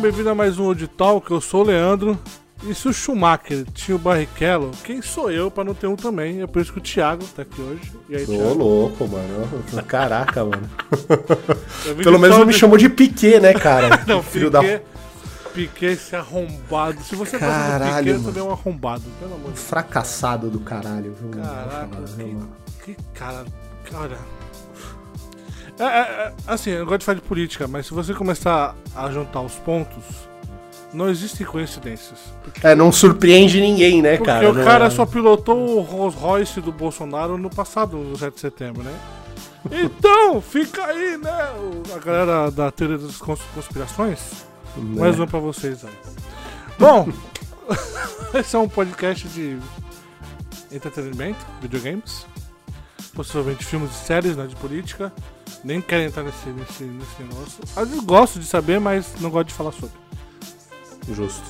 bem-vindo a mais um Old Talk, eu sou o Leandro. E se o Schumacher tinha o Barrichello, quem sou eu pra não ter um também? É por isso que o Thiago tá aqui hoje. E aí, Ô, Thiago? louco, mano. Caraca, mano. Pelo menos não me chamou de Piquet, né, cara? Não, Filho Piquet, da Piquet esse arrombado. Se você Caralho, do Piquet, mano. também é um arrombado, pelo amor de Deus. fracassado do caralho, viu? Caraca, que, que cara. Cara. É, é, é, assim, eu gosto de falar de política, mas se você começar a juntar os pontos, não existem coincidências. Porque, É, não surpreende ninguém, né, porque cara? o Não cara é- só pilotou o Rolls Royce do Bolsonaro no passado, no 7 de setembro, né? Então, fica aí, né? o- A galera da teoria das cons- conspirações. né? Mais um pra vocês aí. Bom, esse é um podcast de entretenimento, videogames. Possivelmente filmes e séries, né, de política. Nem quero entrar nesse, nesse, nesse negócio. Às vezes gosto de saber, mas não gosto de falar sobre. Justo.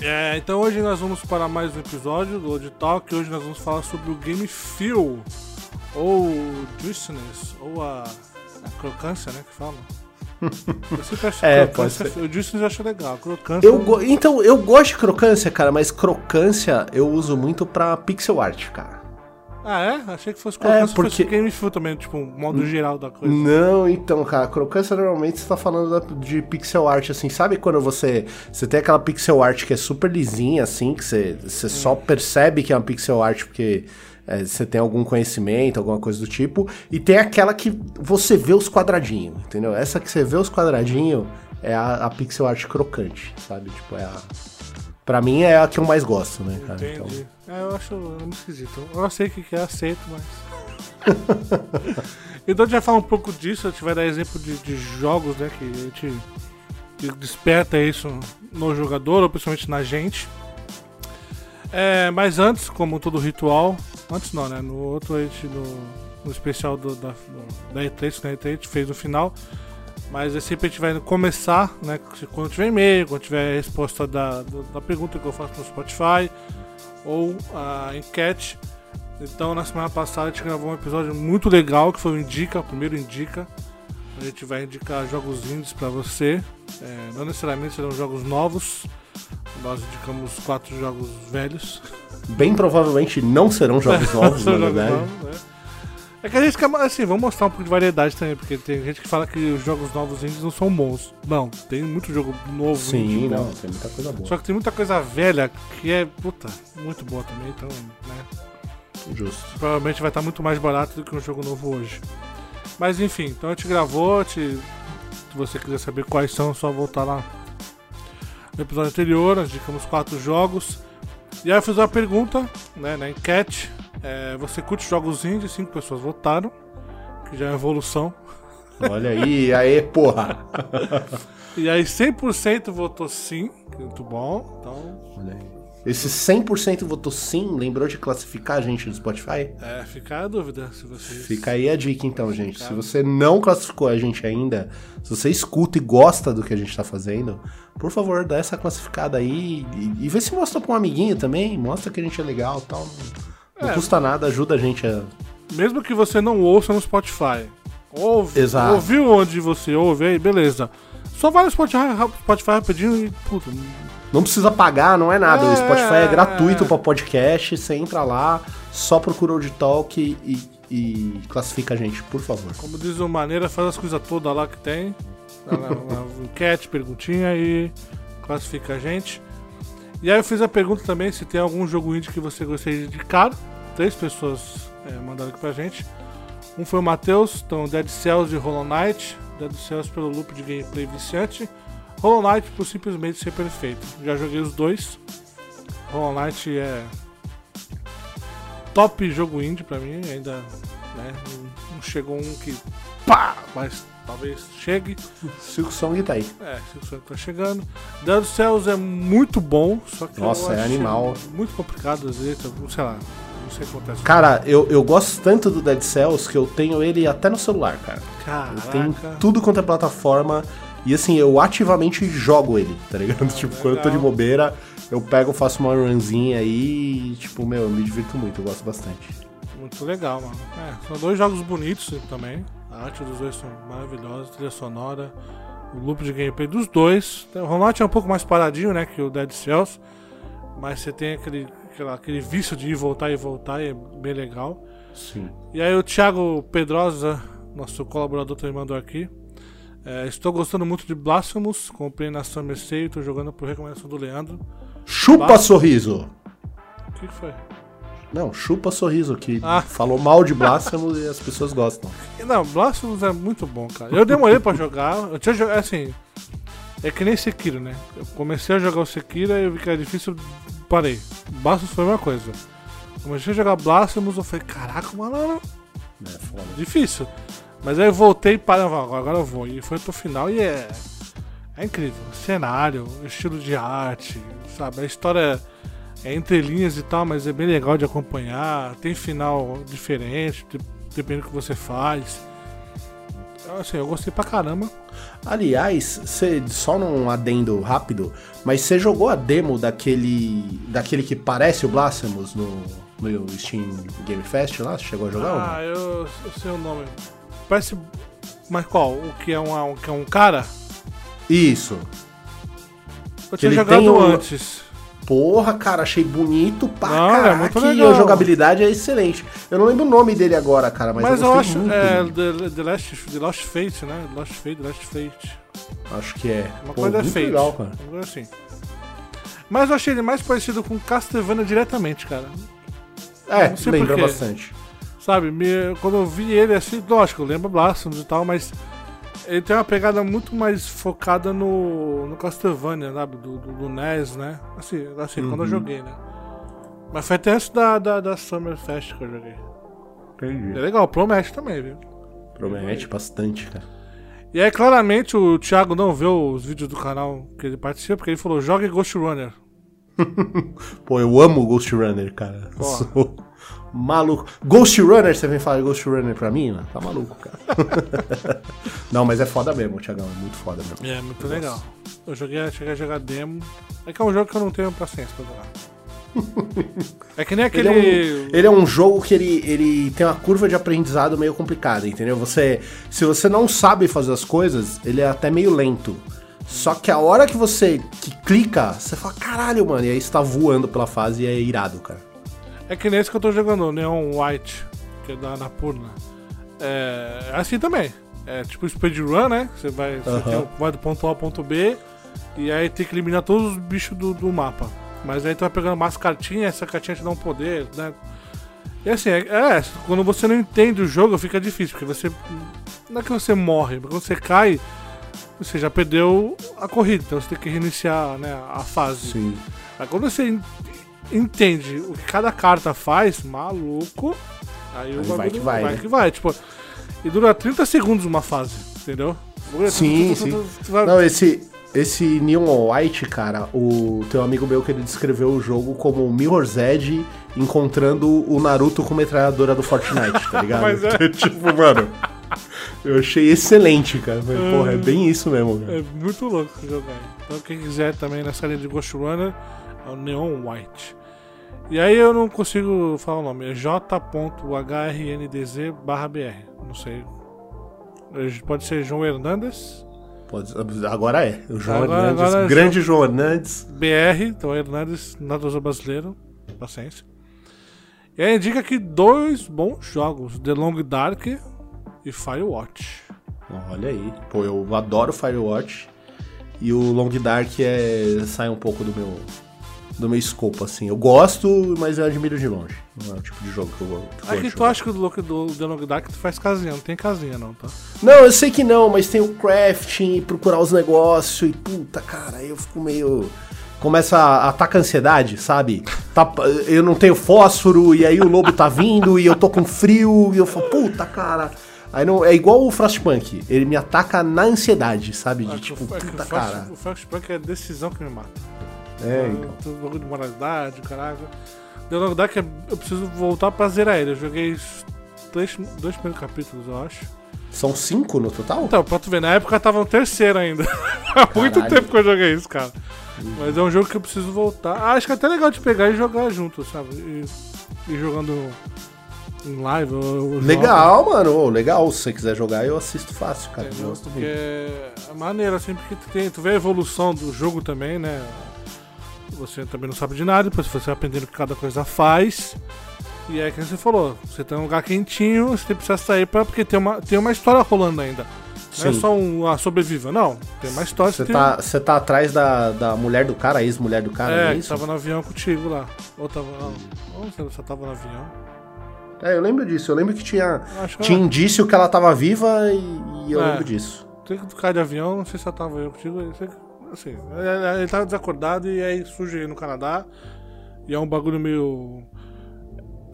É, então hoje nós vamos para mais um episódio do Old Talk. Hoje nós vamos falar sobre o Game Feel, ou Juiciness, ou a, a crocância, né, que falam. Eu sempre acho É, crocância, pode o Juiciness eu acho legal, crocância... Eu go- Então, eu gosto de crocância, cara, mas crocância eu uso muito pra pixel art, cara. Ah, é? Achei que fosse crocância, É, porque- fosse Game Feel também, tipo, um modo geral da coisa. Não, então, cara, crocância normalmente você tá falando de pixel art, assim, sabe quando você, você tem aquela pixel art que é super lisinha, assim, que você, você só percebe que é uma pixel art porque é, você tem algum conhecimento, alguma coisa do tipo, e tem aquela que você vê os quadradinhos, entendeu? Essa que você vê os quadradinhos é a, a pixel art crocante, sabe? Tipo, é a... Pra mim é a que eu mais gosto, né, cara? Então, Entendi. É, eu acho muito esquisito. Eu sei o que é, aceito, mas. então a gente vai falar um pouco disso, a gente vai dar exemplo de, de jogos, né? Que a gente que desperta isso no jogador, ou principalmente na gente. É, mas antes, como todo ritual, antes não, né? No outro a gente, no, no especial do, da, do- da E3, que na E3 a gente fez no final. Mas é sempre a gente vai começar, né? Quando tiver e-mail, quando tiver a resposta da, da pergunta que eu faço no Spotify ou a enquete. Então, na semana passada, a gente gravou um episódio muito legal que foi o Indica, o primeiro Indica. A gente vai indicar jogos indies pra você. É, não necessariamente serão jogos novos. Nós indicamos quatro jogos velhos. bem provavelmente não serão jogos novos, na verdade. novos, né? É que a gente quer, assim, vamos mostrar um pouco de variedade também, porque tem gente que fala que os jogos novos indies não são bons. Não, tem muito jogo novo indie Sim, bom. não, tem muita coisa boa. Só que tem muita coisa velha que é, puta, muito boa também, então, né? Justo. Provavelmente vai estar muito mais barato do que um jogo novo hoje. Mas enfim, então a gente gravou, gente- se você quiser saber quais são, é só voltar lá no episódio anterior, nós indicamos quatro jogos. E aí eu fiz uma pergunta, né, na enquete. É, você curte jogos indie? Cinco pessoas votaram, que já é evolução. Olha aí, aí, porra. E aí 100% votou sim, é muito bom. Então, Olha aí. Esse 100% votou sim, lembrou de classificar a gente no Spotify? é, fica a dúvida se vocês... Fica aí a dica então, gente. Se você não classificou a gente ainda, se você escuta e gosta do que a gente tá fazendo, por favor, dá essa classificada aí e, e vê se mostra pra um amiguinho também, mostra que a gente é legal e tal. Não, É. custa nada, ajuda a gente a. Mesmo que você não ouça no Spotify. Ouve, Exato. Ouviu onde você ouve aí, beleza. Só vai no Spotify, Spotify rapidinho e, puta, Não precisa pagar, não é nada. É, o Spotify é gratuito é. pra podcast. Você entra lá, só procura o Talk e, e classifica a gente, por favor. como diz o Maneira, faz as coisas todas lá que tem. Lá enquete, perguntinha e classifica a gente. E aí eu fiz a pergunta também se tem algum jogo indie que você gostaria de indicar. Três pessoas é, mandaram aqui pra gente. Um foi o Matheus, então Dead Cells e Hollow Knight. Dead Cells pelo loop de gameplay viciante. Hollow Knight por simplesmente ser perfeito. Já joguei os dois. Hollow Knight é top jogo indie pra mim, ainda né, não, chegou um que pá, mas talvez chegue. Silk Song tá aí. É, se o tá chegando. Dead Cells é muito bom, só que Nossa, é animal. Muito complicado às vezes, sei lá, sei. Cara, eu, eu gosto tanto do Dead Cells que eu tenho ele até no celular, cara. Eu tenho Caraca. tudo quanto é plataforma. E assim, eu ativamente jogo ele, tá ligado? tipo, quando eu tô de legal. bobeira, eu pego, faço uma runzinha aí e, tipo, meu, eu me divirto muito, eu gosto bastante. Muito legal, mano. É, são dois jogos bonitos também. A arte dos dois são maravilhosa, trilha sonora. o loop de gameplay dos dois. O Rollout é um pouco mais paradinho, né, que o Dead Cells, mas você tem aquele, aquela, aquele vício de ir voltar e voltar, e é bem legal. Sim. E aí o Thiago Pedrosa, nosso colaborador, também mandou aqui. É, estou gostando muito de Blasphemous, comprei na Summer Sale e estou jogando por recomendação do Leandro. Chupa Blas- sorriso! O que, que foi? Não, chupa sorriso, que Ah. falou mal de Blasphemous e as pessoas gostam. Não, Blasphemous é muito bom, cara. Eu demorei pra jogar. Eu tinha jogado, assim. É que nem Sekiro, né? Eu comecei a jogar o Sekiro e eu vi que era difícil, parei. Blasphemous foi a mesma coisa. Comecei a jogar Blasphemous, eu falei, caraca, mano, É foda. difícil. Mas aí eu voltei e parei, agora eu vou. E foi pro final e é. É incrível. Cenário, estilo de arte, sabe? A história é entre linhas e tal, mas é bem legal de acompanhar. Tem final diferente, de- dependendo do que você faz. Então, Assim, eu gostei pra caramba. Aliás, cê, só num adendo rápido, mas você jogou a demo daquele daquele que parece o Blasphemous no, no Steam Game Fest lá? Você chegou a jogar? Ah, eu, eu sei o nome. Parece. Mas qual? O que é, uma, o que é um cara? Isso. Eu tinha Ele jogado o- antes. Porra, cara, achei bonito pra Não, é caraca. muito e a jogabilidade é excelente. Eu não lembro o nome dele agora, cara, mas, Mas, eu eu acho. muito. É, dele. The, The, Last, The Lost Fate, né? Lost Fate, The Last Fate. Acho que é. Uma Pô, coisa é Fate. legal, cara. Uma coisa assim. Mas eu achei ele mais parecido com Castlevania diretamente, cara. É, lembra bastante. Sabe, me- quando eu vi ele assim, lógico, eu lembro Blasphemous e tal, mas ele tem uma pegada muito mais focada no, no Castlevania, sabe? Do, do, do NES, né? Assim, assim quando eu Uhum. joguei, né? Mas foi até antes da, da, da Summer Fest que eu joguei. É Entendi. legal, promete também, viu? Promete bastante, cara. E aí, claramente, o Thiago não vê os vídeos do canal que ele participa, porque ele falou: jogue Ghost Runner. Pô, eu amo Ghost Runner, cara. Sou maluco. Ghost Runner, você vem falar Ghost Runner pra mim? Mano? Tá maluco, cara. não, mas é foda mesmo, Thiagão. É muito foda mesmo. É, muito legal. Eu joguei, cheguei a jogar demo. É que é um jogo que eu não tenho paciência pra jogar. É que nem Ele aquele. é, um, ele é um jogo que ele, ele tem uma curva de aprendizado meio complicada, entendeu? Você, se você não sabe fazer as coisas, ele é até meio lento. Só que a hora que você que clica, você fala, caralho, mano, e aí você tá voando pela fase e é irado, cara. É que nem esse que eu tô jogando, o Neon White, que é da Anapurna. É é assim também. É tipo speedrun, né? Você vai, você vai do ponto A ao ponto B e aí tem que eliminar todos os bichos do, do mapa. Mas aí tu vai pegando mais cartinhas, essa cartinha te dá um poder, né? E assim, é, é, quando você não entende o jogo fica difícil, porque você. Não é que você morre, mas quando você cai, você já perdeu a corrida, então você tem que reiniciar né, a fase. Sim. Aí quando você entende o que cada carta faz, maluco, aí, o Aí vai que vai, vai né? que vai. Tipo, e dura 30 segundos uma fase, entendeu? Sim, sim. Não, esse, esse Neon White, cara, o teu amigo meu que ele descreveu o jogo como Mirror's Edge encontrando o Naruto com metralhadora do Fortnite, tá ligado? Mas é. tipo, mano, eu achei excelente, cara. Falei, Porra, é bem isso mesmo, cara. É muito louco esse jogo. Então quem quiser também nessa linha de Ghost Runner, é o Neon White. E aí eu não consigo falar o nome, é j.hrndz barra br. Não sei. Pode ser João Hernandes, Pode- agora é. O João Agora- Hernandes, agora é grande João Hernandes. BR, então Hernandes, nadador brasileiro, paciência. E aí indica aqui dois bons jogos, The Long Dark e Firewatch. Olha aí. Pô, eu adoro Firewatch. E o Long Dark é sai um pouco do meu do meu escopo, assim. Eu gosto, mas eu admiro de longe. Não é o tipo de jogo que eu, go- que eu Aqui gosto tu acha que o do, do The Long Dark tu faz casinha, não tem casinha não, tá? Não, eu sei que não, mas tem o crafting, procurar os negócios e puta, cara, eu fico meio. Começa a atacar a ansiedade, sabe? Tá- eu não tenho fósforo, e aí o lobo tá vindo, e eu tô com frio, e eu falo, puta, cara. Aí não, é igual o Frostpunk, ele me ataca na ansiedade, sabe? De tipo, o- é puta, o cara. O Fast Punk é a decisão que me mata. É, Eu- então. Um bagulho de moralidade, caraca. The Long Dark é, eu preciso voltar pra zerar ele. Eu joguei três, dois primeiros capítulos, eu acho. São cinco no total? Então, pra tu ver, na época tava no terceiro ainda. Há muito tempo que eu joguei isso, cara. Mas é um jogo que eu preciso voltar. Ah, acho que é até legal de pegar e jogar junto, sabe? E, e jogando em live. Eu, eu legal, jogo. mano. Oh, legal. Se você quiser jogar, eu assisto fácil, cara. Entendeu? gosto porque é maneiro, assim, porque tu, tem, tu vê a evolução do jogo também, né? Você também não sabe de nada, depois você vai aprendendo o que cada coisa faz. E é que você falou, você tem um lugar quentinho, você precisa sair pra, porque tem uma, tem uma história rolando ainda. Não é só um ah, sobreviva, não. Tem uma história. Você tá, você tá atrás da, da mulher do cara, a ex-mulher do cara, é, é isso? tava no avião contigo lá. Ou tava. Ou você tava no avião. É, eu lembro disso. Eu lembro que tinha, tinha indício que ela tava viva e, e eu é, lembro disso. Tem que ficar de avião, não sei se ela tava eu contigo. Assim, ele tava desacordado e aí surge no Canadá. E é um bagulho meio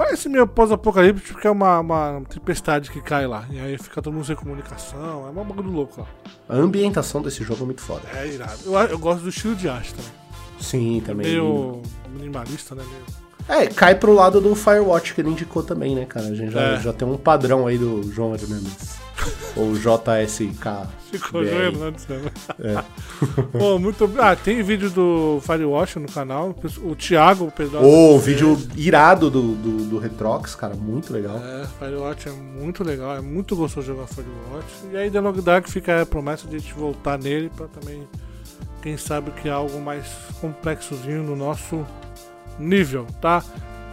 Parece meio pós-apocalíptico, porque é uma, uma tempestade que cai lá. E aí fica todo mundo sem comunicação. É um bagulho louco lá. A ambientação desse jogo é muito foda. É irado. Eu, eu gosto do estilo de arte também. Sim, também. É meio minimalista, né? Meio... É, cai pro lado do Firewatch que ele indicou também, né, cara? A gente já, é. já tem um padrão aí do João Hernandes. Ou JSK. Ficou doendo antes, né? É. Pô, muito. Ah, tem vídeo do Firewatch no canal. O Thiago, o Pedro. Ô, oh, vídeo irado do, do, do, Retrox, cara. Muito legal. É, Firewatch é muito legal. É muito gostoso jogar Firewatch. E aí, The Long Dark fica a promessa de a gente voltar nele pra também. Quem sabe que é algo mais complexozinho no nosso nível, tá?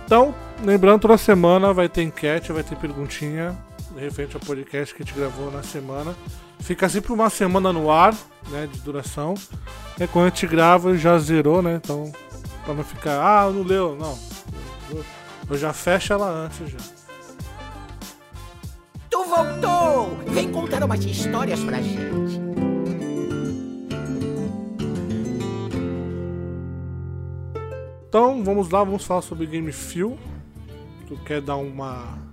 Então, lembrando, toda semana vai ter enquete, vai ter perguntinha referente ao podcast que a gente gravou na semana. Fica sempre uma semana no ar, né, de duração. É quando a gente grava já zerou, né? Então, pra não ficar, ah, não leu, não. Eu já fecho ela antes já. Tu voltou! Vem contar umas histórias pra gente. Então, vamos lá, vamos falar sobre Game Feel. Tu quer dar uma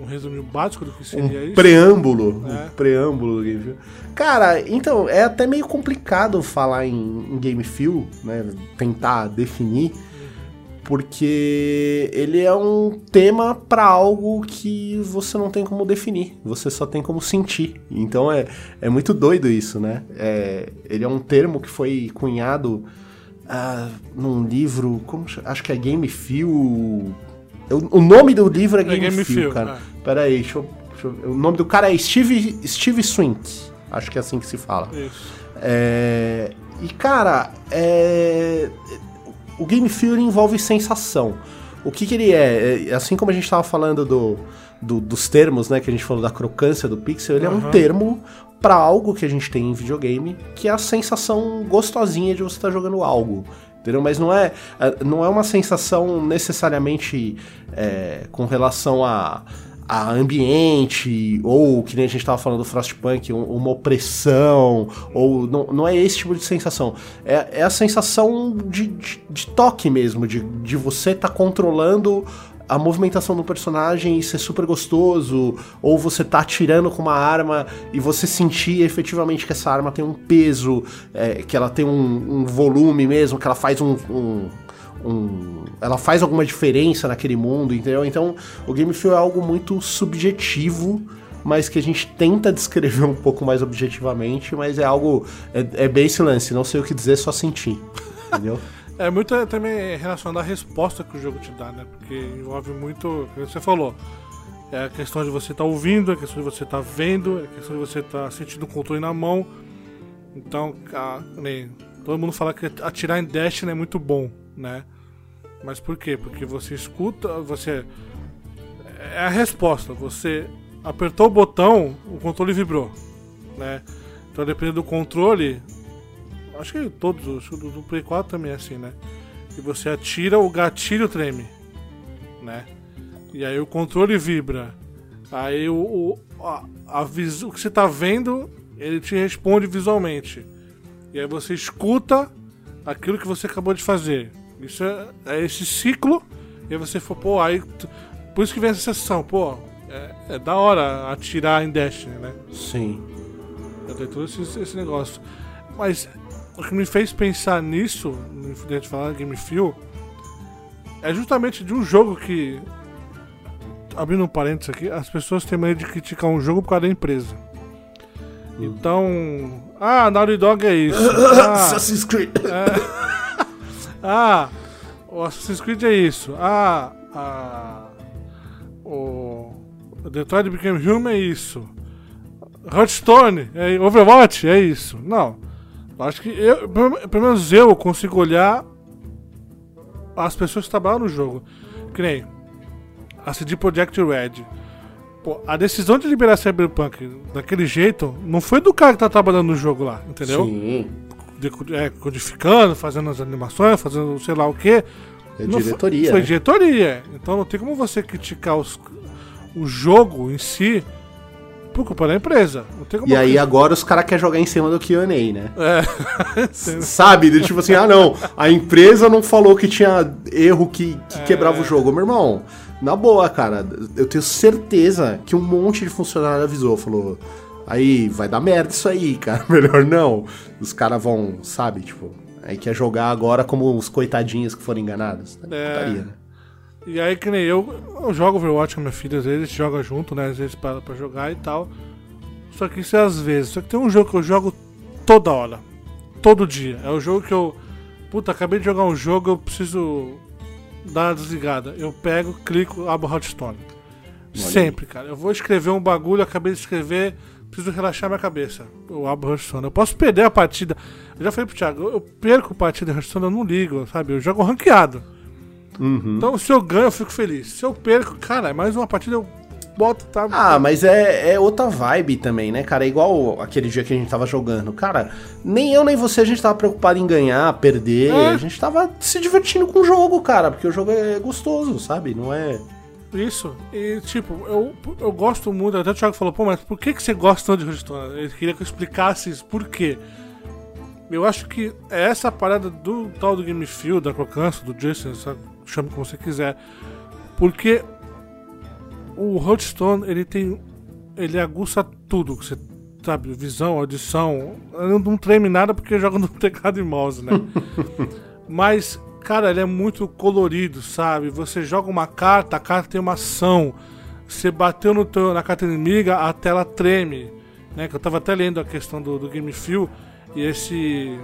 um resumo básico do que seria um isso? Preâmbulo. É. Um preâmbulo do Game Feel. Cara, então, é até meio complicado falar em, em Game Feel, né? Tentar definir. Porque ele é um tema para algo que você não tem como definir, você só tem como sentir. Então é, é muito doido isso, né? É, ele é um termo que foi cunhado uh, num livro, como, acho que é Game Feel o nome do livro é Game, é Game Feel, Feel, cara. É. Pera aí, deixa eu, deixa eu, O nome do cara é Steve, Steve Swink. Acho que é assim que se fala. Isso. É, e, cara, é, o Game Feel envolve sensação. O que, que ele é? é? Assim como a gente estava falando do, do, dos termos, né? Que a gente falou da crocância do pixel, ele uhum. é um termo para algo que a gente tem em videogame, que é a sensação gostosinha de você estar tá jogando algo entendeu? Mas não é, não é uma sensação necessariamente é, com relação a, a ambiente, ou que nem a gente estava falando do Frostpunk, uma opressão, ou não, não é esse tipo de sensação. É, é a sensação de, de, de toque mesmo, de, de você estar tá controlando a movimentação do personagem ser super gostoso, ou você tá atirando com uma arma e você sentir efetivamente que essa arma tem um peso, é, que ela tem um, um, volume mesmo, que ela faz um, um, um, ela faz alguma diferença naquele mundo, entendeu? Então, o Game Feel é algo muito subjetivo, mas que a gente tenta descrever um pouco mais objetivamente, mas é algo é, é bem esse lance, não sei o que dizer, só sentir, entendeu? É muito é, também relacionado à resposta que o jogo te dá, né? Porque envolve muito, como você falou, é a questão de você estar tá ouvindo, é a questão de você estar tá vendo, é a questão de você estar tá sentindo o controle na mão. Então, a, todo mundo fala que atirar em Destiny é muito bom, né? Mas por quê? Porque você escuta, você. É a resposta. Você apertou o botão, o controle vibrou, né? Então, dependendo do controle, Acho que todos, acho que do, do Play 4 também é assim, né? E você atira, o gatilho treme, né? E aí o controle vibra. Aí o, o, a, a o que você tá vendo, ele te responde visualmente. E aí você escuta aquilo que você acabou de fazer. Isso é, é esse ciclo. E aí você for, pô, aí. Por isso que vem essa sensação, pô, é, é da hora atirar em Destiny, né? Sim. Eu tenho todo esse, esse negócio. Mas o que me fez pensar nisso, de falar Game Feel, é justamente de um jogo que. Abrindo um parênteses aqui, as pessoas têm medo de criticar um jogo por causa da empresa. Então. Ah, Naughty Dog é isso. Ah, Assassin's Creed. É, ah, o Assassin's Creed é isso. Ah, ah o Detroit Become Human é isso. Hearthstone, é, Overwatch é isso. Não. Acho que eu, pelo menos eu consigo olhar as pessoas que trabalham no jogo. Que nem a CD Projekt Red. Pô, a decisão de liberar Cyberpunk daquele jeito não foi do cara que tá trabalhando no jogo lá, entendeu? Sim. De- é, codificando, fazendo as animações, fazendo sei lá o que. É diretoria. Foi né? diretoria. Então não tem como você criticar os, o jogo em si por culpa da empresa. E aí agora os caras querem jogar em cima do Q&A, né? É. Sabe? Tipo assim, ah não, a empresa não falou que tinha erro que, que quebrava o jogo. Meu irmão, na boa, cara, eu tenho certeza que um monte de funcionário avisou, falou, aí vai dar merda isso aí, cara, melhor não. Os caras vão, sabe, tipo, aí quer jogar agora como os coitadinhos que foram enganados. É. Putaria, né? E aí, que nem eu, eu jogo Overwatch com minha filha, às vezes a gente joga junto, né? Às vezes para pra jogar e tal. Só que isso é às vezes. Só que tem um jogo que eu jogo toda hora. Todo dia. É o jogo que eu. Puta, acabei de jogar um jogo, eu preciso dar uma desligada. Eu pego, clico, abro o Hearthstone. Sempre, cara. Eu vou escrever um bagulho, acabei de escrever, preciso relaxar minha cabeça. Eu abro o Hearthstone. Eu posso perder a partida. Eu já falei pro Thiago, eu perco partida de Hearthstone, eu não ligo, sabe? Eu jogo ranqueado. Uhum. Então, se eu ganho, eu fico feliz. Se eu perco, cara, é mais uma partida, eu boto, tá? Ah, mas é, é outra vibe também, né, cara? É igual aquele dia que a gente tava jogando. Cara, nem eu nem você a gente tava preocupado em ganhar, perder. É. A gente tava se divertindo com o jogo, cara. Porque o jogo é gostoso, sabe? Não é. Isso. E, tipo, eu, eu gosto muito. Até o Thiago falou, pô, mas por que, que você gosta tanto de Hearthstone? Ele queria que eu explicasse isso. Por quê? Eu acho que é essa parada do tal do Game Feel, da Crocância, do Jason, sabe? Chame como você quiser. Porque o Hearthstone, ele tem. Ele aguça tudo. que Você sabe, visão, audição. Eu não treme nada porque joga no teclado e mouse, né? Mas, cara, ele é muito colorido, sabe? Você joga uma carta, a carta tem uma ação. Você bateu no teu, na carta inimiga, a tela treme. Né? Que eu tava até lendo a questão do, do Game Feel. E esse.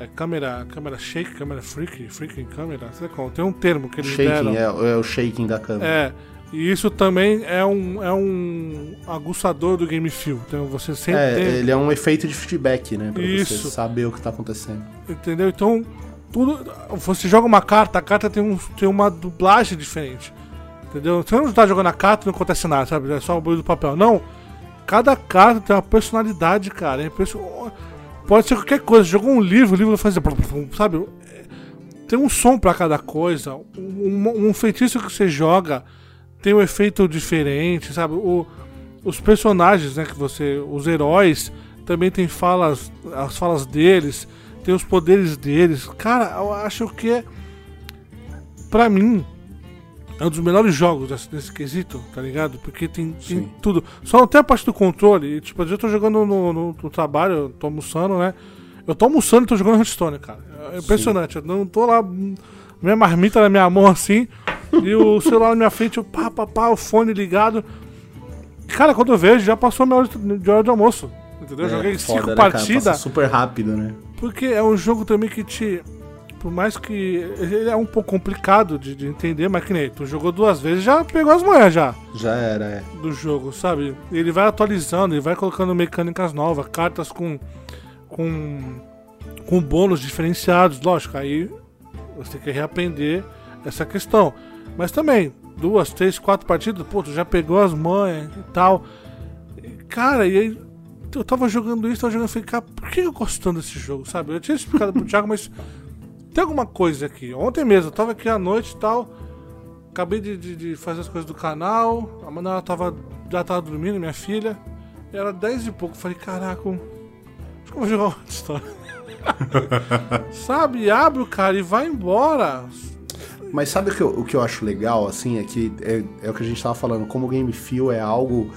É câmera, câmera shake, câmera freak, freaking câmera, sei como. Tem um termo que eles deram. Shaking, é, é o shaking da câmera. É, e isso também é um, é um aguçador do Game Feel. Então você sempre É, tem, ele é um efeito de feedback, né? Pra Isso. você saber o que tá acontecendo. entendeu? Então, tudo. Você joga uma carta, a carta tem, um, tem uma dublagem diferente. Entendeu? Você não tá jogando a carta não acontece nada, sabe? É só o barulho do papel. Não. Cada carta tem uma personalidade, cara. É impression- Pode ser qualquer coisa. Jogou um livro, o livro vai fazer. Sabe? Tem um som pra cada coisa. Um, um- um feitiço que você joga tem um efeito diferente, sabe? O- os personagens, né, que você, os heróis também tem falas, as falas deles, tem os poderes deles. Cara, eu acho que é pra mim é um dos melhores jogos desse, desse quesito, tá ligado? Porque tem, tem Sim. tudo. Só não tem a parte do controle. E, tipo, às vezes eu tô jogando no, no- no trabalho, eu tô almoçando, né? Eu tô almoçando e tô jogando Hearthstone, cara. É impressionante. Eu não tô lá, minha marmita na minha mão assim, e o celular na minha frente, eu pá, pá, pá, o fone ligado. Cara, quando eu vejo, já passou a minha hora de, hora de almoço. Entendeu? Eu É, joguei foda, cinco né, partidas. Super rápido, né? Porque é um jogo também que te. Por mais que. Ele é um pouco complicado de, de entender, mas que nem tu jogou duas vezes já pegou as manhas já Já era, é. do jogo, sabe? Ele vai atualizando, ele vai colocando mecânicas novas, cartas com. com. com bônus diferenciados, lógico, aí você tem que reaprender essa questão. Mas também, duas, três, quatro partidas, pô, tu já pegou as manhas e tal. Cara, e aí eu tava jogando isso, tava jogando, eu falei, cara, por que eu gosto tanto desse jogo, sabe? Eu tinha explicado pro Thiago, mas tem alguma coisa aqui. Ontem mesmo, eu tava aqui à noite e tal, acabei de, de- de fazer as coisas do canal, a Manuela tava, já tava dormindo, minha filha, era 10 e pouco, falei, caraca, acho que eu vou jogar uma história. sabe, abre o cara e vai embora. Mas sabe o que, eu, o que eu acho legal, assim, é que é, é o que a gente tava falando, como o game feel é algo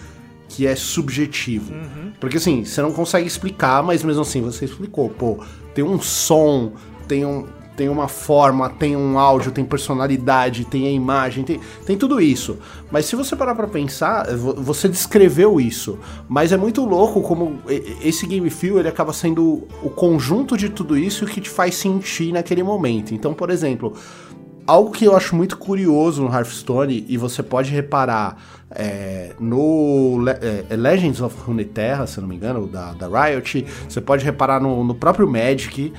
que é subjetivo. Porque assim, você não consegue explicar, mas mesmo assim você explicou, pô, tem um som, tem um. Tem uma forma, tem um áudio, tem personalidade, tem a imagem, tem, tem tudo isso. Mas se você parar pra pensar, vo- você descreveu isso. Mas é muito louco como esse game feel ele acaba sendo o conjunto de tudo isso que te faz sentir naquele momento. Então, por exemplo, algo que eu acho muito curioso no Hearthstone, e você pode reparar é, no Le é, Legends of Runeterra, se não me engano, da, da Riot, você pode reparar no, no próprio Magic,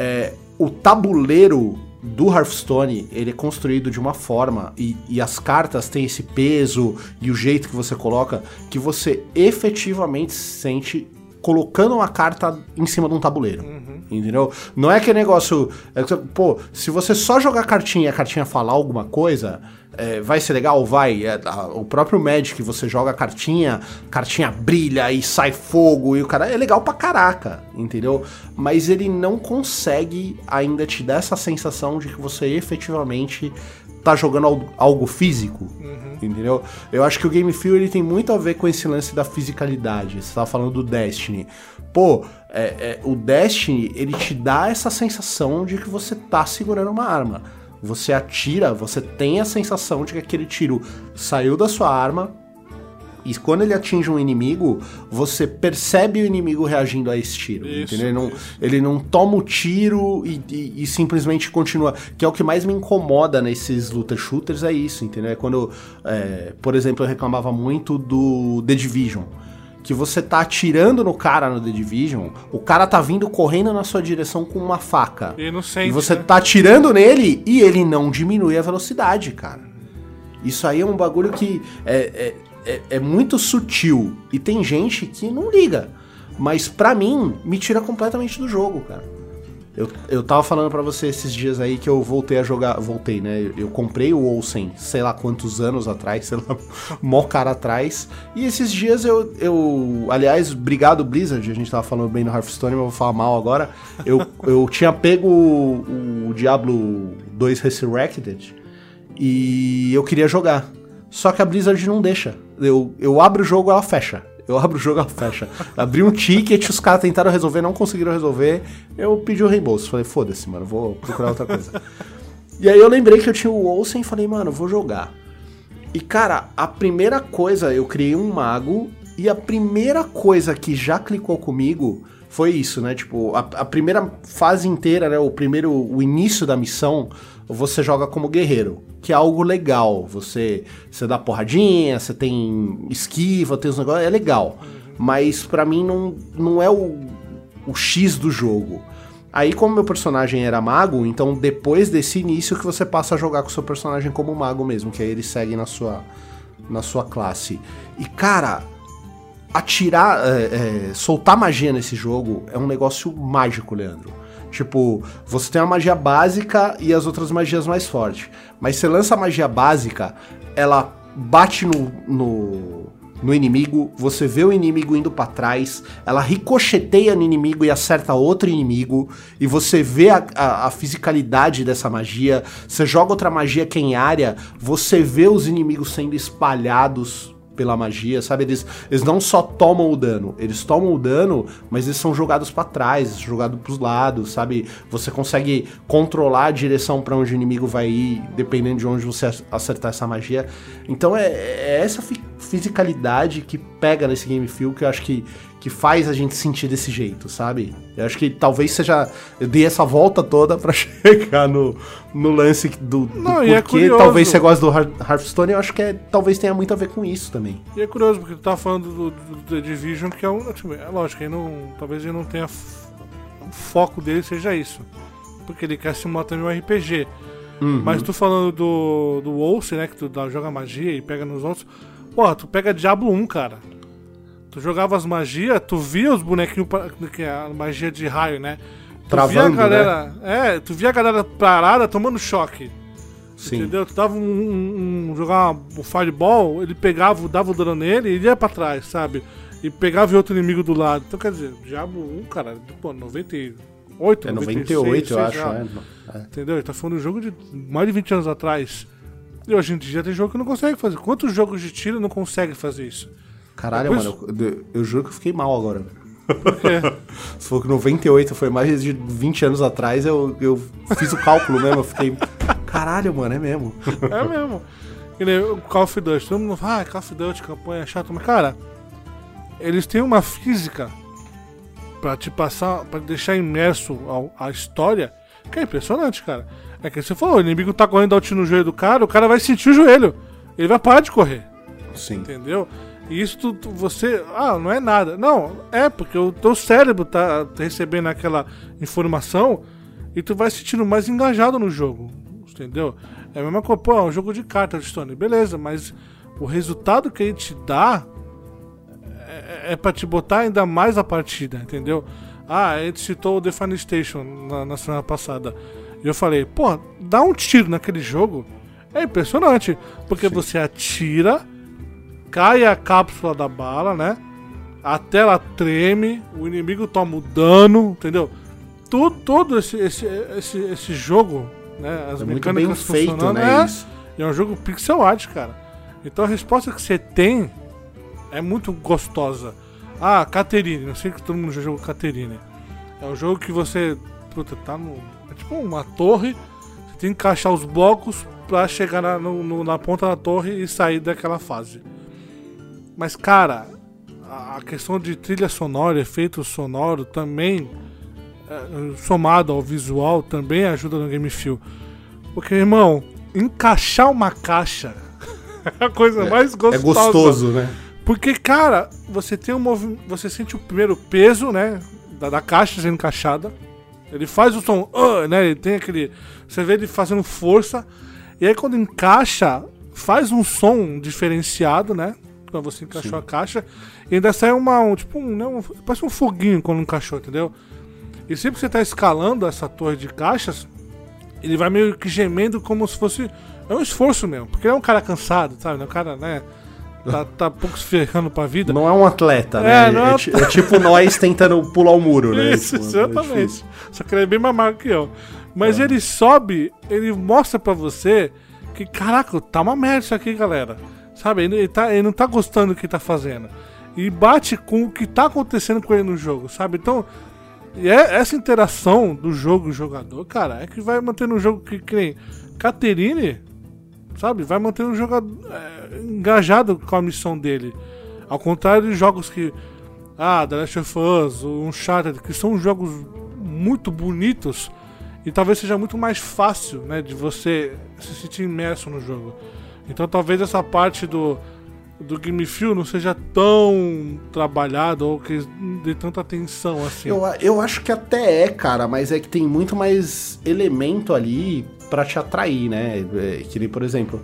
é, o tabuleiro do Hearthstone, ele é construído de uma forma e, e, as cartas têm esse peso e o jeito que você coloca que você efetivamente se sente colocando uma carta em cima de um tabuleiro. Uhum. Entendeu? Não é aquele negócio. É, pô, se você só jogar cartinha e a cartinha falar alguma coisa, é, vai ser legal? Vai. É, a, o próprio Magic, você joga a cartinha, cartinha brilha e sai fogo e o cara. É legal pra caraca, entendeu? Mas ele não consegue ainda te dar essa sensação de que você efetivamente tá jogando algo, físico, uhum. entendeu? Eu acho que o Game Feel ele tem muito a ver com esse lance da fisicalidade. Você tava falando do Destiny. Pô, é, é, o Destiny ele te dá essa sensação de que você tá segurando uma arma. Você atira, você tem a sensação de que aquele tiro saiu da sua arma, e quando ele atinge um inimigo, você percebe o inimigo reagindo a esse tiro. Isso, ele, não, ele não toma o tiro e, e, e, simplesmente continua. Que é o que mais me incomoda nesses looter shooters, é isso, entendeu? É quando, é, por exemplo, eu reclamava muito do The Division. Que você tá atirando no cara no The Division, o cara tá vindo correndo na sua direção com uma faca. Inocente, e você né? tá atirando nele e ele não diminui a velocidade, cara. Isso aí é um bagulho que é, é é, é muito sutil e tem gente que não liga. Mas para mim, me tira completamente do jogo, cara. Eu, eu tava falando para você esses dias aí que eu voltei a jogar. Voltei, né? Eu comprei o Olsen, sei lá quantos anos atrás, sei lá, mó cara atrás. E esses dias eu. eu aliás, obrigado Blizzard, a gente tava falando bem no Hearthstone, mas vou falar mal agora. Eu, eu tinha pego o, o Diablo 2 Resurrected e eu queria jogar. Só que a Blizzard não deixa. Eu, eu abro o jogo, ela fecha. Eu abro o jogo, ela fecha. Abri um ticket, os caras tentaram resolver, não conseguiram resolver. Eu pedi o reembolso. Falei, foda-se, mano, vou procurar outra coisa. e aí eu lembrei que eu tinha o Olsen e falei, mano, vou jogar. E cara, a primeira coisa, eu criei um mago. E a primeira coisa que já clicou comigo foi isso, né? Tipo, a, a primeira fase inteira, né? O primeiro, o início da missão você joga como guerreiro, que é algo legal. Você, você dá porradinha, você tem esquiva, tem os negócios, é legal. Mas para mim não, não é o, o X do jogo. Aí, como meu personagem era mago, então depois desse início que você passa a jogar com seu personagem como mago mesmo, que aí ele segue na sua, na sua classe. E cara, atirar, é, é, soltar magia nesse jogo é um negócio mágico, Leandro. Tipo, você tem uma magia básica e as outras magias mais fortes. Mas você lança a magia básica, ela bate no, no, no inimigo, você vê o inimigo indo para trás, ela ricocheteia no inimigo e acerta outro inimigo, e você vê a, a, a, fisicalidade dessa magia, você joga outra magia que é em área, você vê os inimigos sendo espalhados pela magia, sabe? Eles, eles não só tomam o dano, eles tomam o dano, mas eles são jogados para trás, jogados pros lados, sabe? Você consegue controlar a direção para onde o inimigo vai ir, dependendo de onde você acertar essa magia. Então é, é essa fisicalidade que pega nesse game feel que eu acho que que faz a gente sentir desse jeito, sabe? Eu acho que talvez seja. Eu dei essa volta toda para chegar no, no lance do, do Não, porquê é talvez você goste do Hearthstone. Eu acho que é, talvez tenha muito a ver com isso também. E é curioso, porque tu tá falando do, do, do The Division, que é um. Tipo, é lógico, aí não, talvez ele não tenha. O foco dele seja isso. Porque ele quer simular também um RPG. Uhum. Mas tu falando do, do Wolse, né? Que tu dá, joga magia e pega nos outros. Porra, tu pega Diablo 1, cara. Tu jogava as magias, tu via os bonequinhos, que é a magia de raio, né? Tu Travando, via a galera, né? É, tu via a galera parada tomando choque. Sim. Entendeu? Tu dava um, um, um jogar um fireball, ele pegava, dava o dano nele e ia pra trás, sabe? E pegava outro inimigo do lado. Então quer dizer, Diabo 1, cara, pô, 98, É 98, 96, eu acho, é. é. Entendeu? Ele tá falando de um jogo de mais de 20 anos atrás. E hoje em dia tem jogo que não consegue fazer. Quantos jogos de tiro não consegue fazer isso? Caralho, Depois... mano, eu, eu, juro que eu fiquei mal agora. Se for que 98 foi mais de 20 anos atrás, eu, eu fiz o cálculo mesmo. Eu fiquei. Caralho, mano, é mesmo. É mesmo. O Call of Duty, todo mundo fala, ah, Call of Duty, campanha chata, mas cara, eles têm uma física para te passar, para deixar imerso a, a história, que é impressionante, cara. É que você falou, o inimigo tá correndo alt no joelho do cara, o cara vai sentir o joelho. Ele vai parar de correr. Sim. Entendeu? E isso tu, você. Ah, não é nada. Não, é porque o teu cérebro tá recebendo aquela informação e tu vai se sentindo mais engajado no jogo. Entendeu? É a mesma coisa, pô, é um jogo de cartas, Stone. Beleza, mas o resultado que ele te dá é, é pra te botar ainda mais a partida, entendeu? Ah, a gente citou o Define Station na, na semana passada. E eu falei, pô, dá um tiro naquele jogo. É impressionante. Porque você atira, cai a cápsula da bala, né? A tela treme, o inimigo toma o dano, entendeu? Tudo, todo esse, esse, esse, esse jogo, né? As É muito mecânicas bem feito, funcionando, né? é, é um jogo pixel art, cara. Então a resposta que você tem é muito gostosa. Ah, Caterine, eu sei que todo mundo já jogou Caterine. É um jogo que você. Puta, tá no. É tipo uma torre. Você tem que encaixar os blocos pra chegar na, no- na ponta da torre e sair daquela fase. Mas, cara, a, questão de trilha sonora, efeito sonoro também, é, somado ao visual, também ajuda no Game Feel. Porque, irmão, encaixar uma caixa é a coisa mais É gostosa. gostoso, né? Porque, cara, você tem um movimento. Você sente o primeiro peso, né? Da, da caixa sendo encaixada. Ele faz o som, "Ah", né? Ele tem aquele. Você vê ele fazendo força. E aí quando encaixa, faz um som diferenciado, né? Quando você encaixou a caixa. E ainda sai uma. Um, tipo, um, né, um- Parece um foguinho quando encaixou, entendeu? E sempre que você tá escalando essa torre de caixas, ele vai meio que gemendo como se fosse. É um esforço mesmo, porque ele é um cara cansado, sabe? É um cara, né? Tá, tá pouco se ferrando pra vida. Não é um atleta, É, né? não é É, é tipo nós tentando pular o muro, né? Isso, Tipo, é exatamente. difícil. Só que ele é bem mais magro que eu. Mas ele sobe, ele mostra pra você que, caraca, tá uma merda isso aqui, galera. Sabe? Ele, tá, ele não tá gostando do que tá fazendo. E bate com o que tá acontecendo com ele no jogo, sabe? Então, e é essa interação do jogo e jogador, cara, é que vai mantendo o jogo que, que nem Caterine, sabe? Vai manter o jogador é, engajado com a missão dele. Ao contrário de jogos que. Ah, The Last of Us, Uncharted, que são jogos muito bonitos e talvez seja muito mais fácil, né, de você se sentir imerso no jogo. Então talvez essa parte do, do Game Feel não seja tão trabalhada ou que dê tanta atenção assim. Eu, eu acho que até é, cara, mas é que tem muito mais elemento ali pra te atrair, né? É, que nem, por exemplo,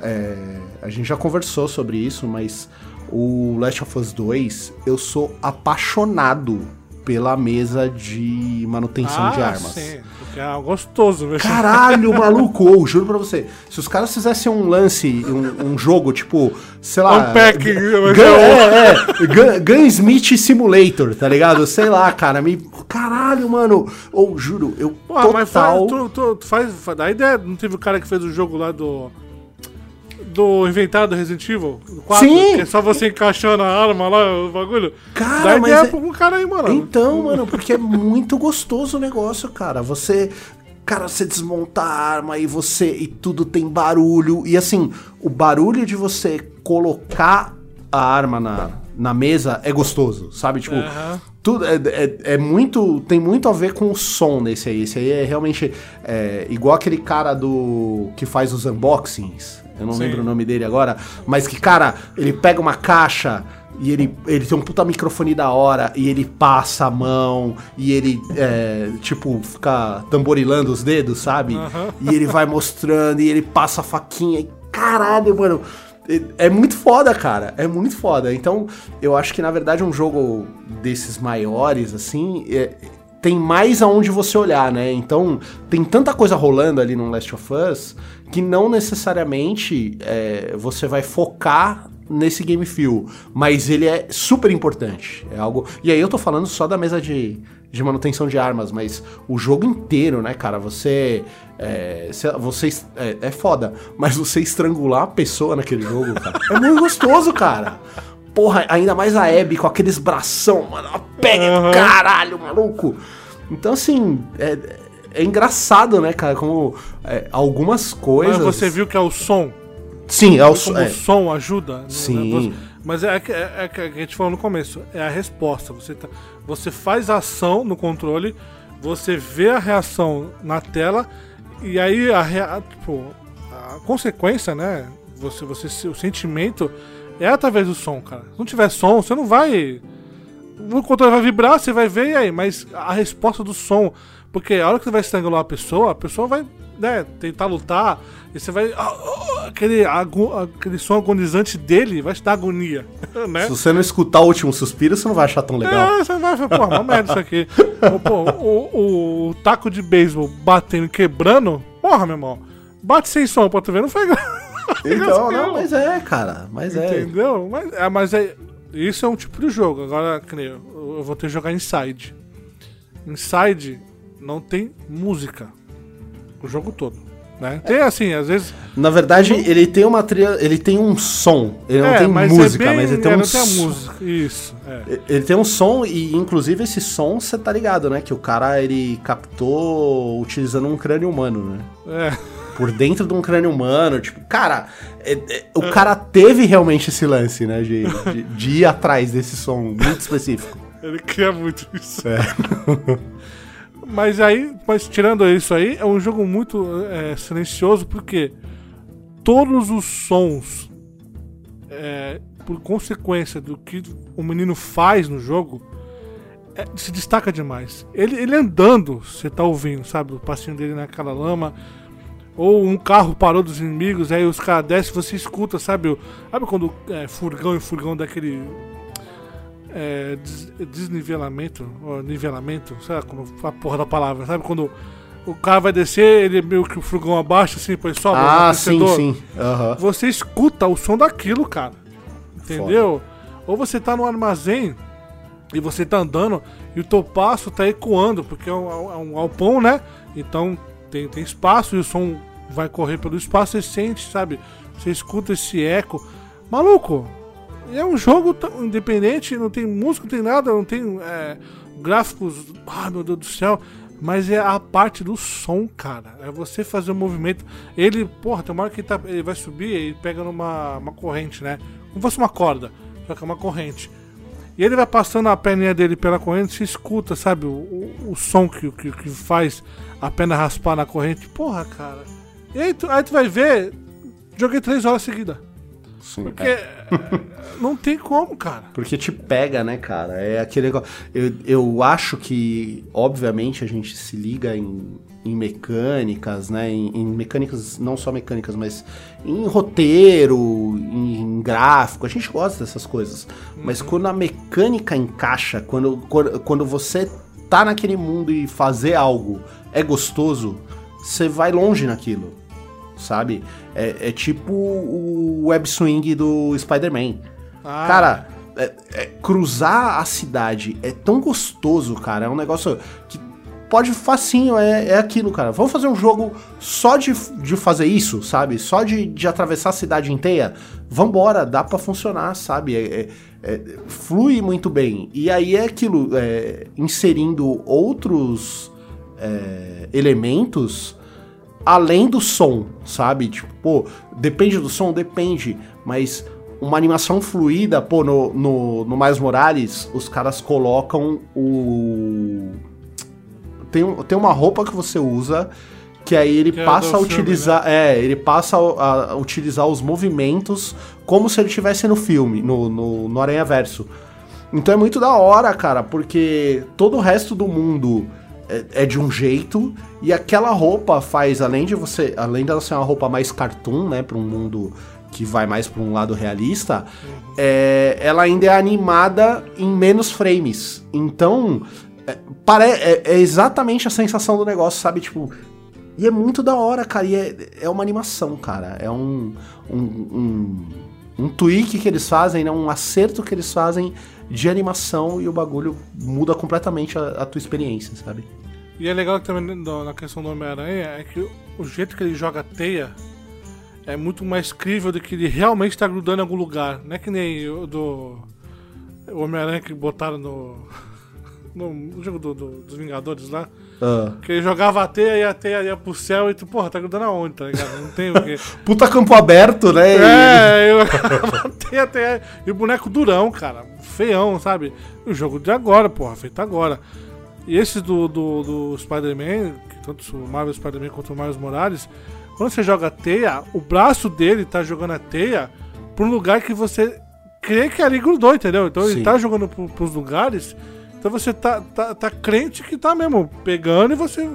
é, a gente já conversou sobre isso, mas o Last of Us 2, eu sou apaixonado pela mesa de manutenção de armas. Ah, Sim, é gostoso, velho. Caralho, maluco, ou, juro pra você. Se os caras fizessem um lance, um, um jogo, tipo, sei lá. Unpacking, Gun, é é, é, Gun, Gunsmith Simulator, tá ligado? Sei lá, cara, me. Caralho, mano. Ou, juro, eu. Pô, mas faz, total. tu, tu, tu faz, faz. Da ideia, não teve o cara que fez o jogo lá do. Do inventado Resident Evil? do 4, Sim! Que é só você encaixando a arma lá, o bagulho. Cara, Dá mas ideia é- um cara aí, mano. Então, mano, porque é muito gostoso o negócio, cara. Você. Cara, você desmonta a arma e você. E tudo tem barulho. E assim, o barulho de você colocar a arma na, na mesa é gostoso, sabe? Tipo. Tudo é, é, é muito. Tem muito a ver com o som nesse aí. Esse aí é realmente. é, igual aquele cara do. que faz os unboxings. Eu não Sim. lembro o nome dele agora. Mas que, cara, ele pega uma caixa e ele, ele tem um puta microfone da hora e ele passa a mão e ele, é, tipo, fica tamborilando os dedos, sabe? Aham. E ele vai mostrando e ele passa a faquinha e caralho, mano. É- É muito foda, cara. É muito foda. Então, eu acho que na verdade um jogo desses maiores, assim, é- tem mais aonde você olhar, né? Então, tem tanta coisa rolando ali no Last of Us que não necessariamente é, você vai focar nesse game feel, mas ele é super importante. É algo. E aí eu tô falando só da mesa de, de manutenção de armas, mas o jogo inteiro, né, cara? Você. É, você é, é foda, mas você estrangular a pessoa naquele jogo, cara, é muito gostoso, cara. Porra, ainda mais a Abby com aqueles bração, mano. Ela pega, Aham. caralho, maluco. Então, assim, é, é engraçado, né, cara? Como é, algumas Mas coisas. você viu que é o som. Sim, é o som. o É. som ajuda. né? Sim. Mas é, que- é, é que a gente falou no começo. É a resposta. Você, tá, você faz a ação no controle, você vê a reação na tela e aí a, rea- tipo, a consequência, né? Você, você, o sentimento é através do som, cara. Se não tiver som, você não vai. O controle vai vibrar, você vai ver e aí, mas a resposta do som. Porque a hora que você vai estrangular a pessoa, a pessoa vai né, tentar lutar, e você vai. ah, ah, aquele, aquele som agonizante dele vai te dar agonia. Né? Se você não escutar o último suspiro, você não vai achar tão legal. É, você vai falar, pô, uma merda isso aqui. Pô, o, o, o taco de beisebol batendo, e quebrando, porra, meu irmão. Bate sem som pra tu ver, não foi Então, não, mas é, cara. Mas é. Entendeu? Mas, é, mas é, isso é um tipo de jogo. Agora, eu vou ter que jogar Inside. Inside não tem música. O jogo todo. Né? Tem assim, às vezes. Na verdade, ele tem uma trilha. Ele tem um som. Ele não é, tem mas música, é bem, mas ele tem é, um não tem a som. música. Isso. É. Ele tem um som e, inclusive, esse som, você tá ligado, né? Que o cara, ele captou utilizando um crânio humano, né? É. Por dentro de um crânio humano, tipo, cara, é- é- o cara teve realmente esse lance, né? De, de, de ir atrás desse som muito específico. Ele cria muito isso. É. Mas aí, mas tirando isso aí, é um jogo muito é, silencioso porque todos os sons, é, por consequência do que o menino faz no jogo, é, se destaca demais. Ele, ele andando, você tá ouvindo, sabe? O passinho dele naquela lama. Ou um carro parou dos inimigos, aí os caras descem, você escuta, sabe? Sabe quando é, furgão e furgão daquele é, des- desnivelamento, ou nivelamento, sei lá como a porra da palavra, sabe? Quando o cara vai descer, ele meio que o furgão abaixa, assim, depois sobe Ah, sim, sim. Aham. Você escuta o som daquilo, cara. Entendeu? Ou você tá no armazém e você tá andando e o teu passo tá ecoando, porque é um, é um galpão, né? Então tem, tem espaço e o som vai correr pelo espaço, você sente, sabe? Você escuta esse eco. Maluco, é um jogo independente, não tem música, não tem nada, não tem é, gráficos. Ah, meu Deus do céu. Mas é a parte do som, cara. É você fazer o movimento. Ele, porra, tem uma hora que ele, tá, ele vai subir e pega numa uma corrente, né? Como fosse uma corda, só que é uma corrente. E ele vai passando a perninha dele pela corrente, você escuta, sabe, o, o, o som que, que, que faz a perna raspar na corrente. Porra, cara. E aí tu, aí tu vai ver, joguei três horas seguidas. Sim. Porque É. não tem como, cara. Porque te pega, né, cara? É aquele negócio. Eu, eu acho que, obviamente, a gente se liga em, em mecânicas, né? Em, em mecânicas, não só mecânicas, mas em roteiro, em, em gráfico. A gente gosta dessas coisas. Mas quando a mecânica encaixa, quando, quando, quando você tá naquele mundo e fazer algo é gostoso, você vai longe naquilo. Sabe? É, é tipo o web swing do Spider-Man. Ah, Cara, é- é, cruzar a cidade é tão gostoso, cara. É um negócio que pode facinho, é, é aquilo, cara. Vamos fazer um jogo só de, de fazer isso, sabe? Só de, de atravessar a cidade inteira? Vambora, dá pra funcionar, sabe? É- é- é- flui muito bem. E aí é aquilo, é, inserindo outros é, elementos além do som, sabe? Tipo, pô, depende do som? Depende, mas uma animação fluida, pô, no, no, no Mais Morales, os caras colocam o. Tem, tem uma roupa que você usa que aí ele Que é passa a filme, utilizar. É, ele passa a, a utilizar os movimentos como se ele estivesse no filme, no, no, no Aranha Verso. Então é muito da hora, cara, porque todo o resto do mundo é, é de um jeito e aquela roupa faz, além de você, além dela ser uma roupa mais cartoon, né, para um mundo que vai mais para um lado realista, é, ela ainda é animada em menos frames. Então é, pare, é, é exatamente a sensação do negócio, sabe, tipo e é muito da hora, cara. E é, é uma animação, cara. É um, um, um, um tweak que eles fazem, né? um acerto que eles fazem de animação e o bagulho muda completamente a, a tua experiência, sabe? E é legal também na questão do Homem-Aranha é que o jeito que ele joga a teia é muito mais crível do que ele realmente tá grudando em algum lugar. Não é que nem o do. Homem-Aranha que botaram no. No, jogo do- do- dos Vingadores lá. Ah. Que ele jogava a teia e a teia ia pro céu e tu, porra, tá grudando aonde, tá ligado? Não tem o quê. Puta campo aberto, né? É, eu matei até. E o boneco durão, cara. Feião, sabe? O jogo de agora, porra, feito agora. E esse do, do, do Spider-Man, tanto o Marvel Spider-Man quanto o Miles Morales, quando você joga a teia, o braço dele tá jogando a teia pra um lugar que você crê que ali grudou, entendeu? Então Sim. ele tá jogando pro, pros lugares, então você tá, tá, tá crente que tá mesmo pegando e você